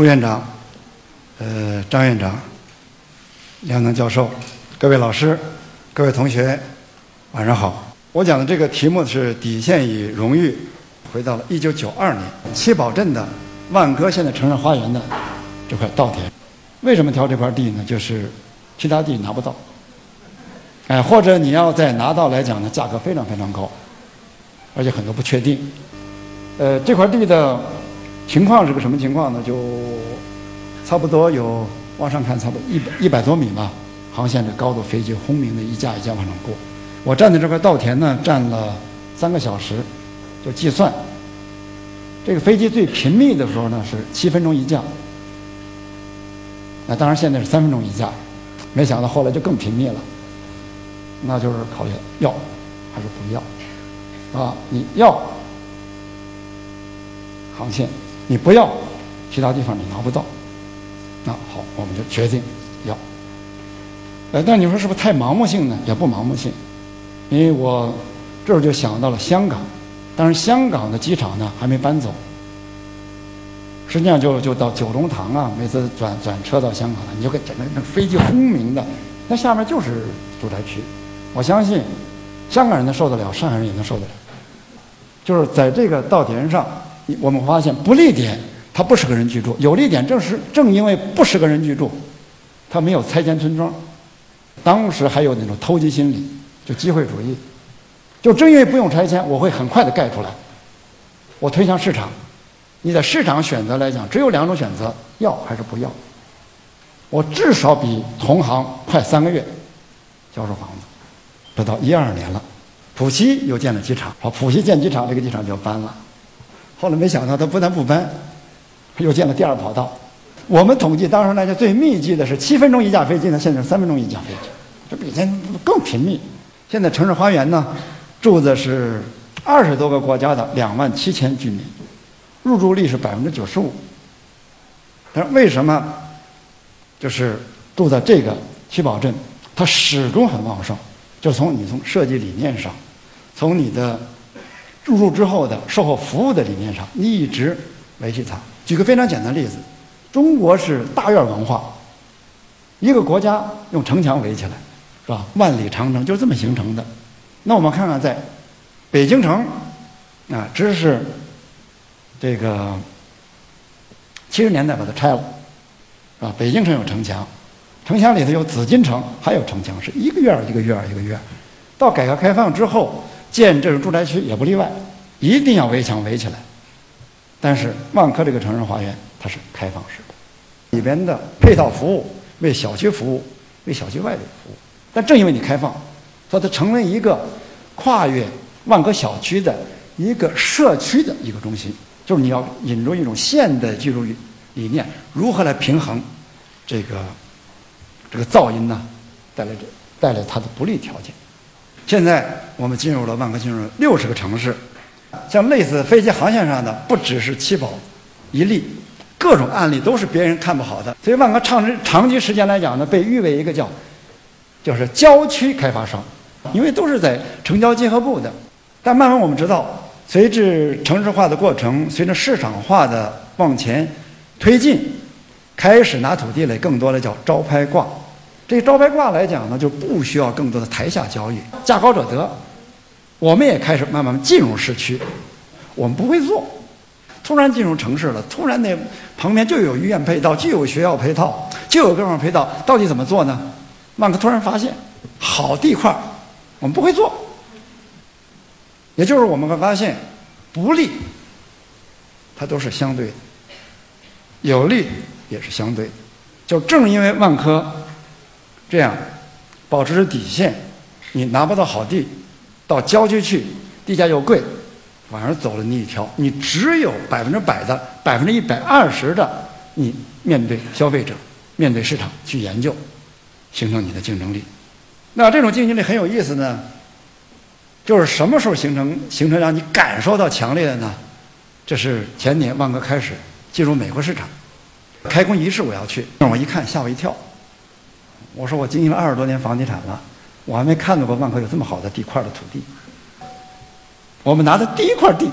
朱院长、呃张院长、梁能教授、各位老师、各位同学，晚上好。我讲的这个题目是底线与荣誉，回到了一九九二年七宝镇的万科现在城市花园的这块稻田。为什么挑这块地呢？就是其他地拿不到，哎，或者你要再拿到来讲呢，价格非常非常高，而且很多不确定。呃，这块地的情况是个什么情况呢？就差不多有往上看，差不多一百一百多米吧，航线的高度，飞机轰鸣的一架一架往上过。我站在这块稻田呢，站了三个小时，就计算，这个飞机最频密的时候呢是七分钟一架。那当然，现在是三分钟一架，没想到后来就更频密了。那就是考虑要还是不要，啊，你要航线，你不要其他地方你拿不到。那好，我们就决定要。呃，但你说是不是太盲目性呢？也不盲目性，因为我这儿就想到了香港，但是香港的机场呢还没搬走。实际上就就到九龙塘啊，每次转转车到香港了，你就给整个那飞机轰鸣的，那下面就是住宅区。我相信香港人能受得了，上海人也能受得了。就是在这个稻田上，我们发现不利点它不适合人居住，有利点正是正因为不适合人居住，它没有拆迁村庄。当时还有那种投机心理，就机会主义，就正因为不用拆迁，我会很快的盖出来，我推向市场。你在市场选择来讲，只有两种选择：要还是不要。我至少比同行快三个月销售房子，这到一二年了。浦西又建了机场，好，浦西建机场，这个机场就要搬了。后来没想到，他不但不搬，又建了第二跑道。我们统计当时来讲最密集的是七分钟一架飞机呢，现在三分钟一架飞机，这比以前更频密。现在城市花园呢，住的是二十多个国家的两万七千居民。入住率是百分之九十五，但是为什么就是住在这个七宝镇，它始终很旺盛？就从你从设计理念上，从你的入住之后的售后服务的理念上，你一直维系它。举个非常简单的例子，中国是大院文化，一个国家用城墙围起来，是吧？万里长城就是这么形成的。那我们看看在北京城啊，只是。这个七十年代把它拆了，啊，北京城有城墙，城墙里头有紫禁城，还有城墙，是一个院儿一个院儿一个院儿。到改革开放之后建这种住宅区也不例外，一定要围墙围起来。但是万科这个城市花园它是开放式的，里边的配套服务为小区服务，为小区外的服务。但正因为你开放，所以它成为一个跨越万科小区的一个社区的一个中心。就是你要引入一种现代技术理念，如何来平衡这个这个噪音呢？带来这带来它的不利条件。现在我们进入了万科，进入六十个城市，像类似飞机航线上的，不只是七宝一例，各种案例都是别人看不好的。所以万科长长期时间来讲呢，被誉为一个叫就是郊区开发商，因为都是在城郊结合部的。但慢慢我们知道。随着城市化的过程，随着市场化的往前推进，开始拿土地来更多的叫招拍挂。这招拍挂来讲呢，就不需要更多的台下交易，价高者得。我们也开始慢慢进入市区，我们不会做，突然进入城市了，突然那旁边就有医院配套，就有学校配套，就有各种配套，到底怎么做呢？万科突然发现，好地块，我们不会做。也就是我们会发现，不利，它都是相对的；有利也是相对的。就正因为万科这样保持着底线，你拿不到好地，到郊区去，地价又贵，反而走了你一条，你只有百分之百的、百分之一百二十的，你面对消费者、面对市场去研究，形成你的竞争力。那这种竞争力很有意思呢。就是什么时候形成形成让你感受到强烈的呢？这是前年万科开始进入美国市场，开工仪式我要去，让我一看吓我一跳。我说我经营了二十多年房地产了，我还没看到过万科有这么好的地块的土地。我们拿的第一块地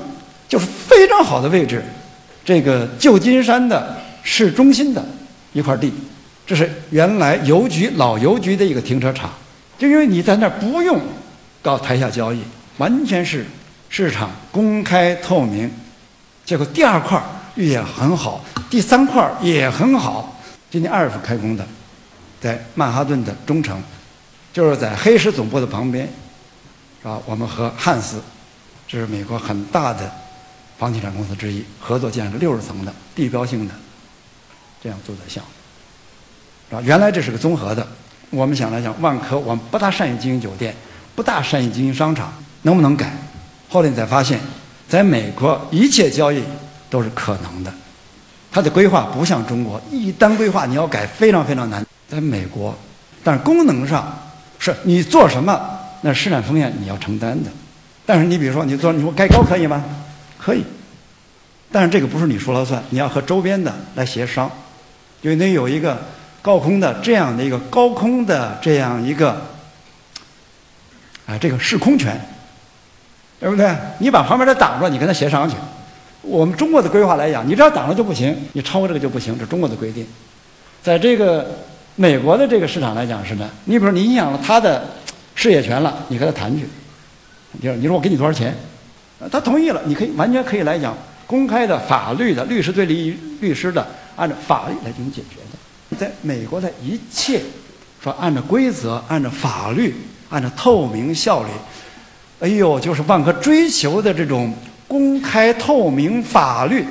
就是非常好的位置，这个旧金山的市中心的一块地，这是原来邮局老邮局的一个停车场。就因为你在那儿不用搞台下交易，完全是市场公开透明。结果第二块也很好，第三块也很好。今年二月份开工的，在曼哈顿的中城，就是在黑石总部的旁边，是吧？我们和汉斯，这是美国很大的房地产公司之一，合作建了六十层的地标性的这样住宅项目，是吧？原来这是个综合的。我们想来想，万科我们不大善于经营酒店，不大善于经营商场，能不能改？后来你才发现，在美国一切交易都是可能的。它的规划不像中国，一单规划你要改非常非常难。在美国，但是功能上是你做什么，那市场风险你要承担的。但是你比如说你做，你说盖高可以吗？可以，但是这个不是你说了算，你要和周边的来协商，因为得有一个。高空的这样的一个高空的这样一个啊，这个视空权，对不对？你把旁边的挡着，你跟他协商去。我们中国的规划来讲，你只要挡了就不行，你超过这个就不行，这是中国的规定。在这个美国的这个市场来讲是呢，你比如你影响了他的事业权了，你跟他谈去。就是你说我给你多少钱？他同意了，你可以完全可以来讲公开的法律的律师对律律师的，按照法律来进行解决的。在美国的一切，说按照规则、按照法律、按照透明效率，哎呦，就是万科追求的这种公开透明法律，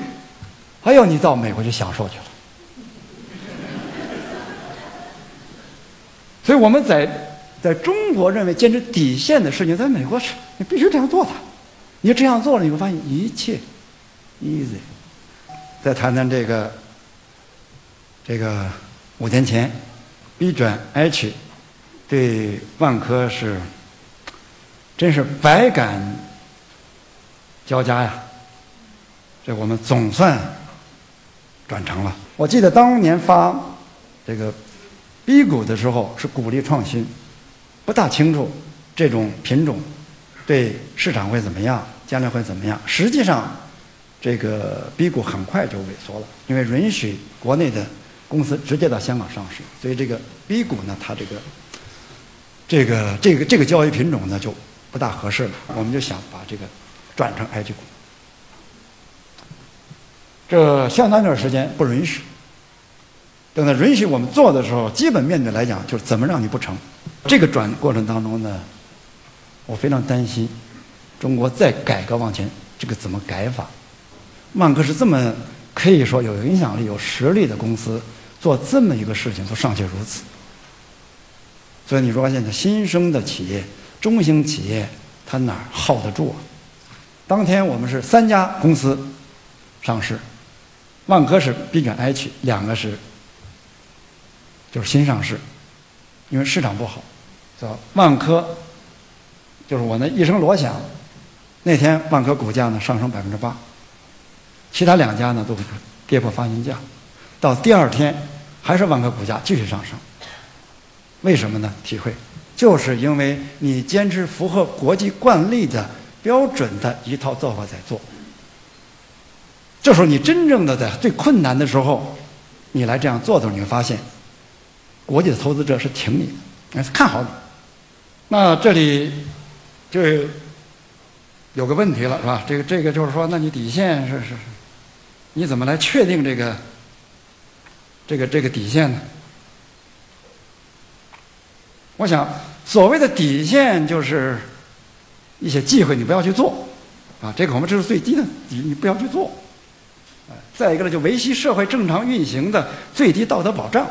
哎呦，你到美国去享受去了。所以我们在在中国认为坚持底线的事情，在美国是你必须这样做的。你这样做了，你会发现一切 easy。再谈谈这个这个。五年前，B 转 H 对万科是真是百感交加呀！这我们总算转成了。我记得当年发这个 B 股的时候是鼓励创新，不大清楚这种品种对市场会怎么样，将来会怎么样。实际上，这个 B 股很快就萎缩了，因为允许国内的。公司直接到香港上市，所以这个 B 股呢，它这个这个这个这个交易品种呢就不大合适了。我们就想把这个转成 H 股，这相当一段时间不允许。等到允许我们做的时候，基本面对来讲就是怎么让你不成。这个转过程当中呢，我非常担心中国再改革往前，这个怎么改法？万科是这么可以说有影响力、有实力的公司。做这么一个事情都尚且如此，所以你说现在新生的企业、中型企业，它哪儿耗得住啊？当天我们是三家公司上市，万科是 B 转 H，两个是就是新上市，因为市场不好，是吧？万科就是我那一声锣响，那天万科股价呢上升百分之八，其他两家呢都跌破发行价。到第二天，还是万科股价继续上升。为什么呢？体会，就是因为你坚持符合国际惯例的标准的一套做法在做。这时候你真正的在最困难的时候，你来这样做的时候，你会发现，国际的投资者是挺你的，是看好你。那这里就有个问题了，是吧？这个这个就是说，那你底线是是，你怎么来确定这个？这个这个底线呢？我想，所谓的底线就是一些忌讳，你不要去做，啊，这个我们这是最低的你，你不要去做。再一个呢，就维系社会正常运行的最低道德保障，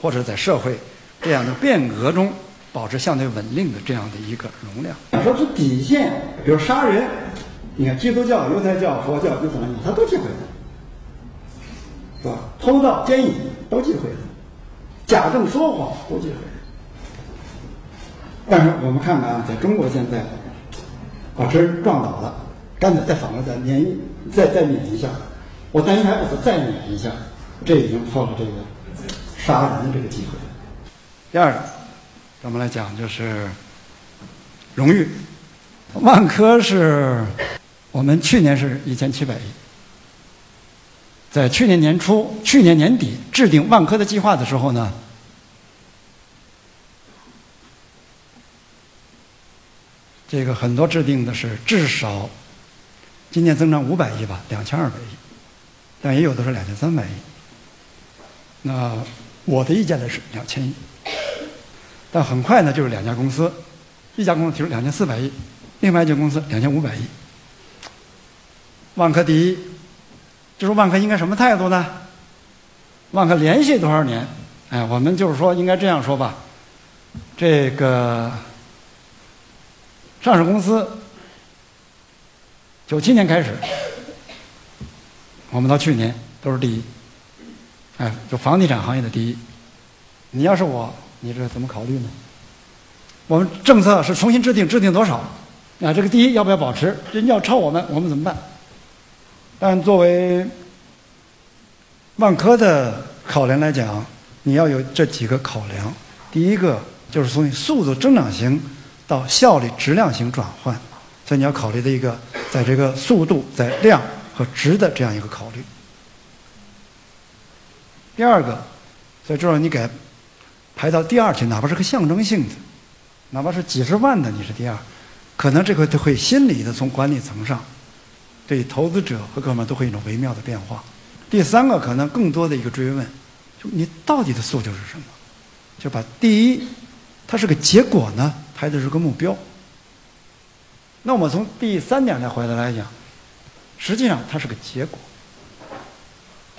或者在社会这样的变革中保持相对稳定的这样的一个容量。说是底线，比如杀人。你看，基督教、犹太教、佛教、伊斯兰教，他都忌讳的，是吧？偷盗、奸淫都忌讳的，假证说谎都忌讳。但是我们看看啊，在中国现在，把车撞倒了，干脆再反过来再免，再再免一下，我担心还不死，再免一下，这已经破了这个杀人的这个机会。第二个，咱们来讲就是荣誉，万科是。我们去年是一千七百亿，在去年年初、去年年底制定万科的计划的时候呢，这个很多制定的是至少今年增长五百亿吧，两千二百亿，但也有的是两千三百亿。那我的意见呢是两千亿，但很快呢就是两家公司，一家公司提出两千四百亿，另外一家公司两千五百亿。万科第一，就是万科应该什么态度呢？万科连续多少年？哎，我们就是说应该这样说吧，这个上市公司九七年开始，我们到去年都是第一。哎，就房地产行业的第一，你要是我，你这怎么考虑呢？我们政策是重新制定，制定多少？啊，这个第一要不要保持？人家要超我们，我们怎么办？但作为万科的考量来讲，你要有这几个考量。第一个就是从速度增长型到效率质量型转换，所以你要考虑的一个在这个速度、在量和值的这样一个考虑。第二个，所以这你给排到第二去，哪怕是个象征性的，哪怕是几十万的，你是第二，可能这个都会心理的从管理层上，对投资者和各方面都会一种微妙的变化。第三个，可能更多的一个追问，就你到底的诉求是什么？就把第一，它是个结果呢，排的是个目标。那我们从第三点来回来来讲，实际上它是个结果。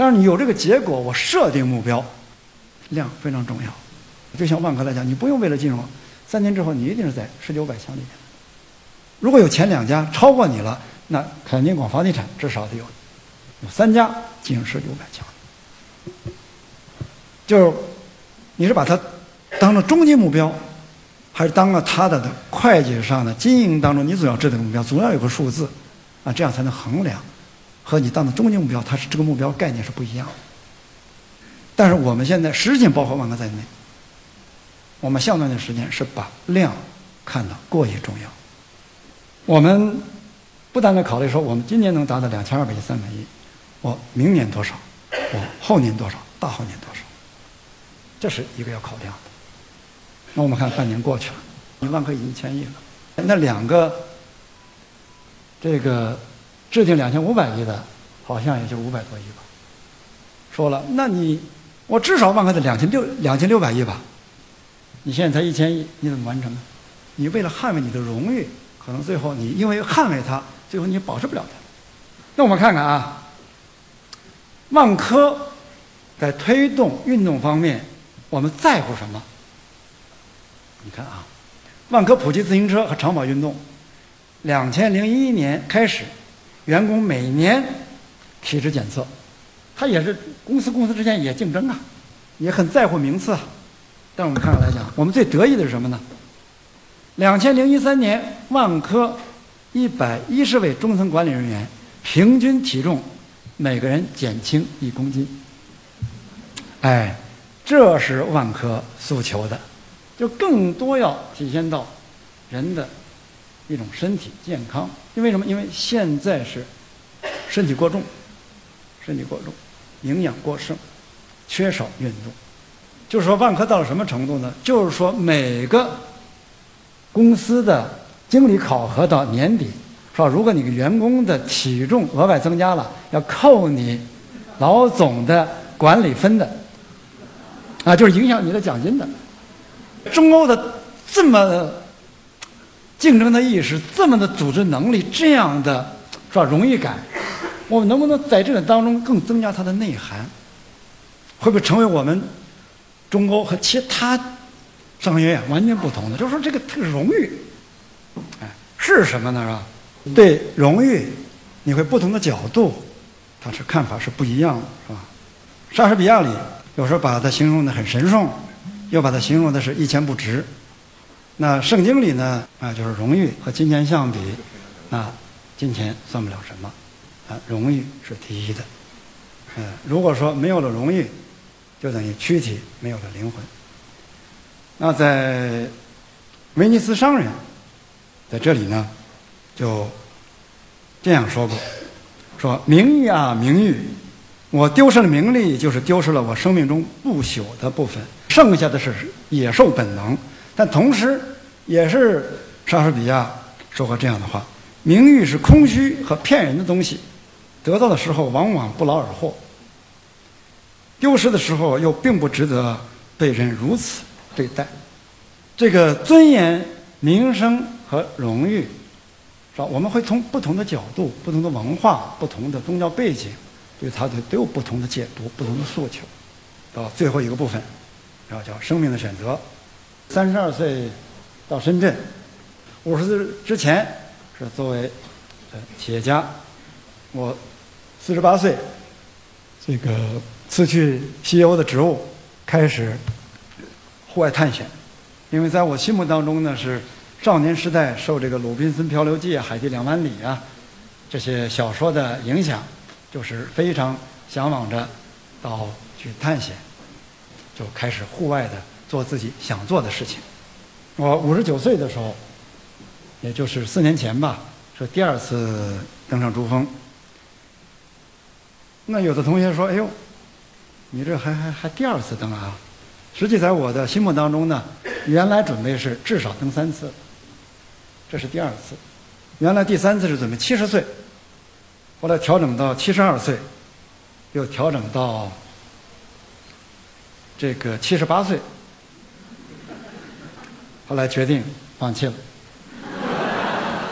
但是你有这个结果，我设定目标，量非常重要。就像万科来讲，你不用为了进入，三年之后你一定是在十九百强里面。如果有前两家超过你了，那肯定广房地产至少得有有三家进入十九百强。就是你是把它当了终极目标，还是当了它的会计上的经营当中你总要制定目标，总要有个数字啊，这样才能衡量。和你当的终极目标，它是这个目标概念是不一样的。但是我们现在实际包括万科在内，我们相对的时间是把量看得过于重要。我们不单单考虑说我们今年能达到两千二百亿、三百亿，我明年多少，我后年多少，大后年多少，这是一个要考量的。那我们看半年过去了，你万科已经千亿了，那两个这个。制定两千五百亿的，好像也就五百多亿吧。说了，那你我至少万科得两千六两千六百亿吧？你现在才一千亿，你怎么完成呢？你为了捍卫你的荣誉，可能最后你因为捍卫它，最后你保持不了它。那我们看看啊，万科在推动运动方面，我们在乎什么？你看啊，万科普及自行车和长跑运动，两千零一年开始。员工每年体质检测，他也是公司公司之间也竞争啊，也很在乎名次啊。但我们看来讲，我们最得意的是什么呢？两千零一三年，万科一百一十位中层管理人员平均体重每个人减轻一公斤。哎，这是万科诉求的，就更多要体现到人的。一种身体健康，因为什么？因为现在是身体过重，身体过重，营养过剩，缺少运动。就是说，万科到了什么程度呢？就是说，每个公司的经理考核到年底，说如果你员工的体重额外增加了，要扣你老总的管理分的，啊，就是影响你的奖金的。中欧的这么。竞争的意识，这么的组织能力，这样的是吧？荣誉感，我们能不能在这个当中更增加它的内涵？会不会成为我们中欧和其他商学院完全不同的？就是说，这个这个荣誉，哎，是什么呢？是吧？对荣誉，你会不同的角度，它是看法是不一样的，是吧？莎士比亚里有时候把它形容的很神圣，又把它形容的是一钱不值。那圣经里呢？啊，就是荣誉和金钱相比，那金钱算不了什么，啊，荣誉是第一的。嗯，如果说没有了荣誉，就等于躯体没有了灵魂。那在威尼斯商人，在这里呢，就这样说过：说名誉啊，名誉，我丢失了名利，就是丢失了我生命中不朽的部分，剩下的是野兽本能。但同时，也是莎士比亚说过这样的话：名誉是空虚和骗人的东西，得到的时候往往不劳而获，丢失的时候又并不值得被人如此对待。这个尊严、名声和荣誉，是吧？我们会从不同的角度、不同的文化、不同的宗教背景，对它的都有不同的解读、不同的诉求。到最后一个部分，然后叫生命的选择。三十二岁到深圳，五十岁之前是作为呃企业家。我四十八岁，这个辞去 CEO 的职务，开始户外探险。因为在我心目当中呢，是少年时代受这个《鲁滨孙漂流记》啊、《海底两万里》啊这些小说的影响，就是非常向往着到去探险，就开始户外的做自己想做的事情。我五十九岁的时候，也就是四年前吧，是第二次登上珠峰。那有的同学说：“哎呦，你这还还还第二次登啊？”实际在我的心目当中呢，原来准备是至少登三次，这是第二次。原来第三次是准备七十岁，后来调整到七十二岁，又调整到这个七十八岁，后来决定放弃了。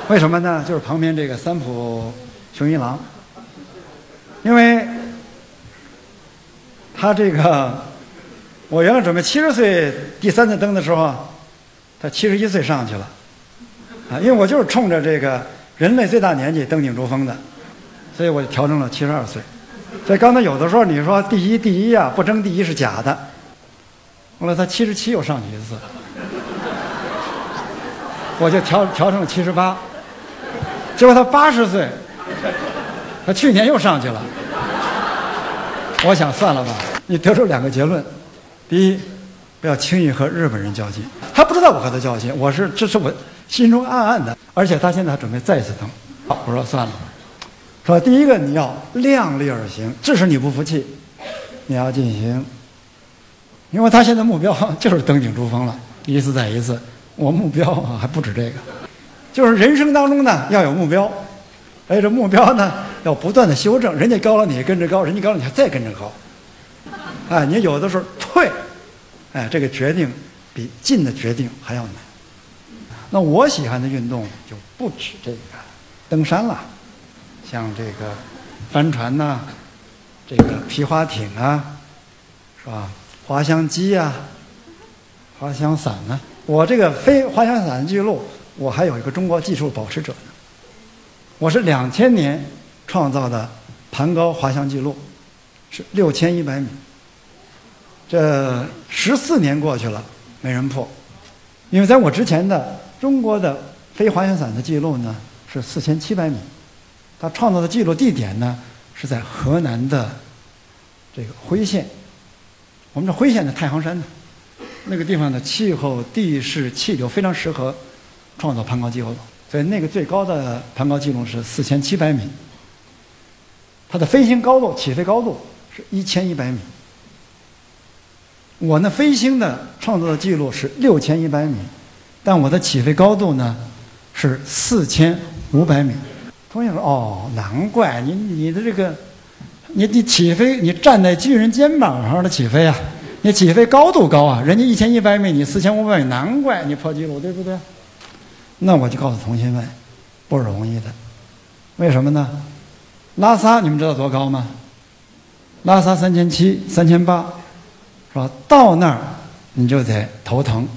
为什么呢？就是旁边这个三浦雄一郎，因为他这个。我原来准备七十岁第三次登的时候，他七十一岁上去了，啊，因为我就是冲着这个人类最大年纪登顶珠峰的，所以我就调整了七十二岁。所以刚才有的时候你说第一第一啊，不争第一是假的。后来他七十七又上去一次，我就调调成了七十八，结果他八十岁，他去年又上去了。我想算了吧，你得出两个结论。第一，不要轻易和日本人较劲。他不知道我和他较劲，我是这是我心中暗暗的。而且他现在还准备再次登，好，我说算了。说第一个你要量力而行，即使你不服气，你要进行。因为他现在目标 就是登顶珠峰了，一次再一次。我目标啊还不止这个，就是人生当中呢要有目标，而这目标呢要不断的修正。人家高了你跟着高，人家高了你还再跟着高。哎，你有的时候退，哎，这个决定比进的决定还要难。那我喜欢的运动就不止这个登山了，像这个帆船呐，这个皮划艇啊，是吧？滑翔机啊，滑翔伞呢。我这个飞滑翔伞的记录，我还有一个中国技术保持者呢。我是两千年创造的盘高滑翔记录，是六千一百米。这十四年过去了，没人破，因为在我之前的中国的飞滑翔伞的记录呢是四千七百米，他创造的记录地点呢是在河南的这个辉县，我们这辉县的太行山呢，那个地方的气候、地势、气流非常适合创造攀高记录，所以那个最高的攀高记录是四千七百米，它的飞行高度、起飞高度是一千一百米。我那飞行的创造的记录是六千一百米，但我的起飞高度呢是四千五百米。同学说：“哦，难怪你你的这个，你你起飞你站在巨人肩膀上的起飞啊，你起飞高度高啊，人家一千一百米，你四千五百米，难怪你破纪录，对不对？”那我就告诉同学们，不容易的，为什么呢？拉萨你们知道多高吗？拉萨三千七、三千八。是吧到那儿，你就得头疼，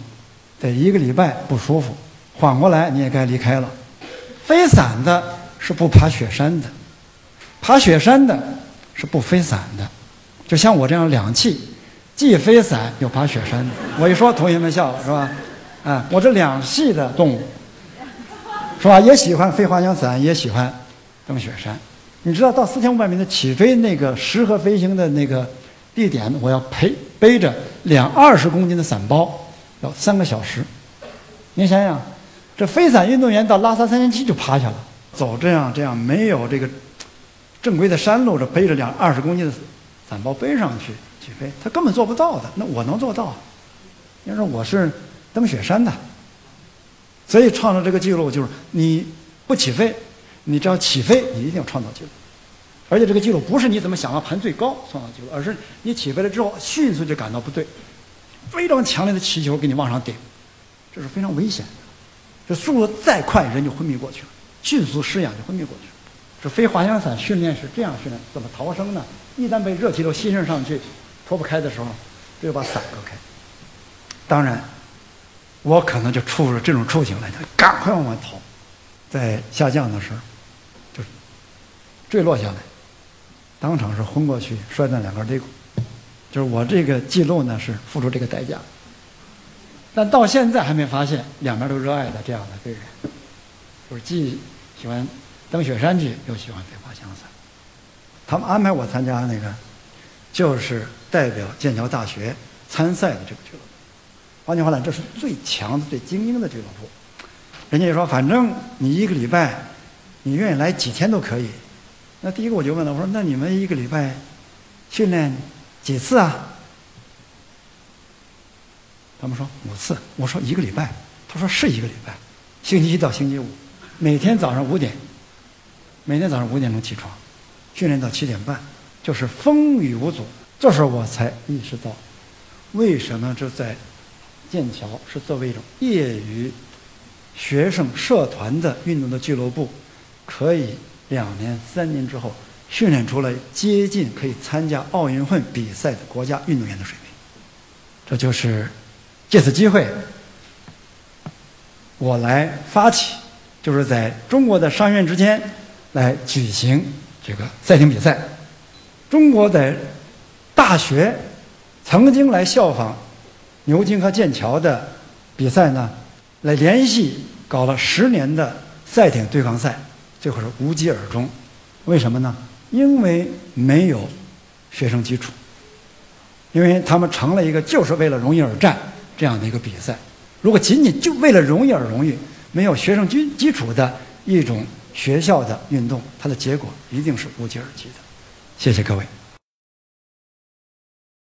得一个礼拜不舒服，缓过来你也该离开了。飞伞的是不爬雪山的，爬雪山的是不飞伞的。就像我这样两栖，既飞伞又爬雪山的。我一说，同学们笑了，是吧？啊，我这两栖的动物，是吧？也喜欢飞滑翔伞，也喜欢登雪山。你知道，到四千五百米的起飞那个适合飞行的那个地点，我要陪。背着两二十公斤的伞包，要三个小时。您想想，这飞伞运动员到拉萨三千七就趴下了，走这样这样没有这个正规的山路，这背着两二十公斤的伞包背上去起飞，他根本做不到的。那我能做到？你说我是登雪山的，所以创造这个记录就是你不起飞，你只要起飞，你一定要创造记录。而且这个记录不是你怎么想要盘最高创造记录，而是你起飞了之后迅速就感到不对，非常强烈的气球给你往上顶，这是非常危险的。这速度再快，人就昏迷过去了，迅速失氧就昏迷过去了。这飞滑翔伞训练是这样训练，怎么逃生呢？一旦被热气流吸上上去，脱不开的时候，就把伞割开。当然，我可能就处入这种处境了，就赶快往外逃，在下降的时候，就坠落下来，当场是昏过去，摔断两根肋骨。就是我这个记录呢，是付出这个代价。但到现在还没发现两边都热爱的这样的飞人，就是既喜欢登雪山去，又喜欢飞滑翔伞。他们安排我参加那个，就是代表剑桥大学参赛的这个俱乐部。换句话讲，这是最强的、最精英的俱乐部。人家就说，反正你一个礼拜，你愿意来几天都可以。那第一个我就问了，我说：“那你们一个礼拜训练几次啊？”他们说五次。我说一个礼拜。他说是一个礼拜，星期一到星期五，每天早上五点，每天早上五点钟起床，训练到七点半，就是风雨无阻。这时候我才意识到，为什么这在剑桥是作为一种业余学生社团的运动的俱乐部，可以两年、三年之后训练出来接近可以参加奥运会比赛的国家运动员的水平。这就是借此机会，我来发起，就是在中国的商院之间来举行这个赛艇比赛。中国在大学曾经来效仿。牛津和剑桥的比赛呢，来联系搞了十年的赛艇对抗赛，最后是无疾而终。为什么呢？因为没有学生基础，因为他们成了一个就是为了荣誉而战这样的一个比赛。如果仅仅就为了荣誉而荣誉，没有学生基基础的一种学校的运动，它的结果一定是无疾而终的。谢谢各位。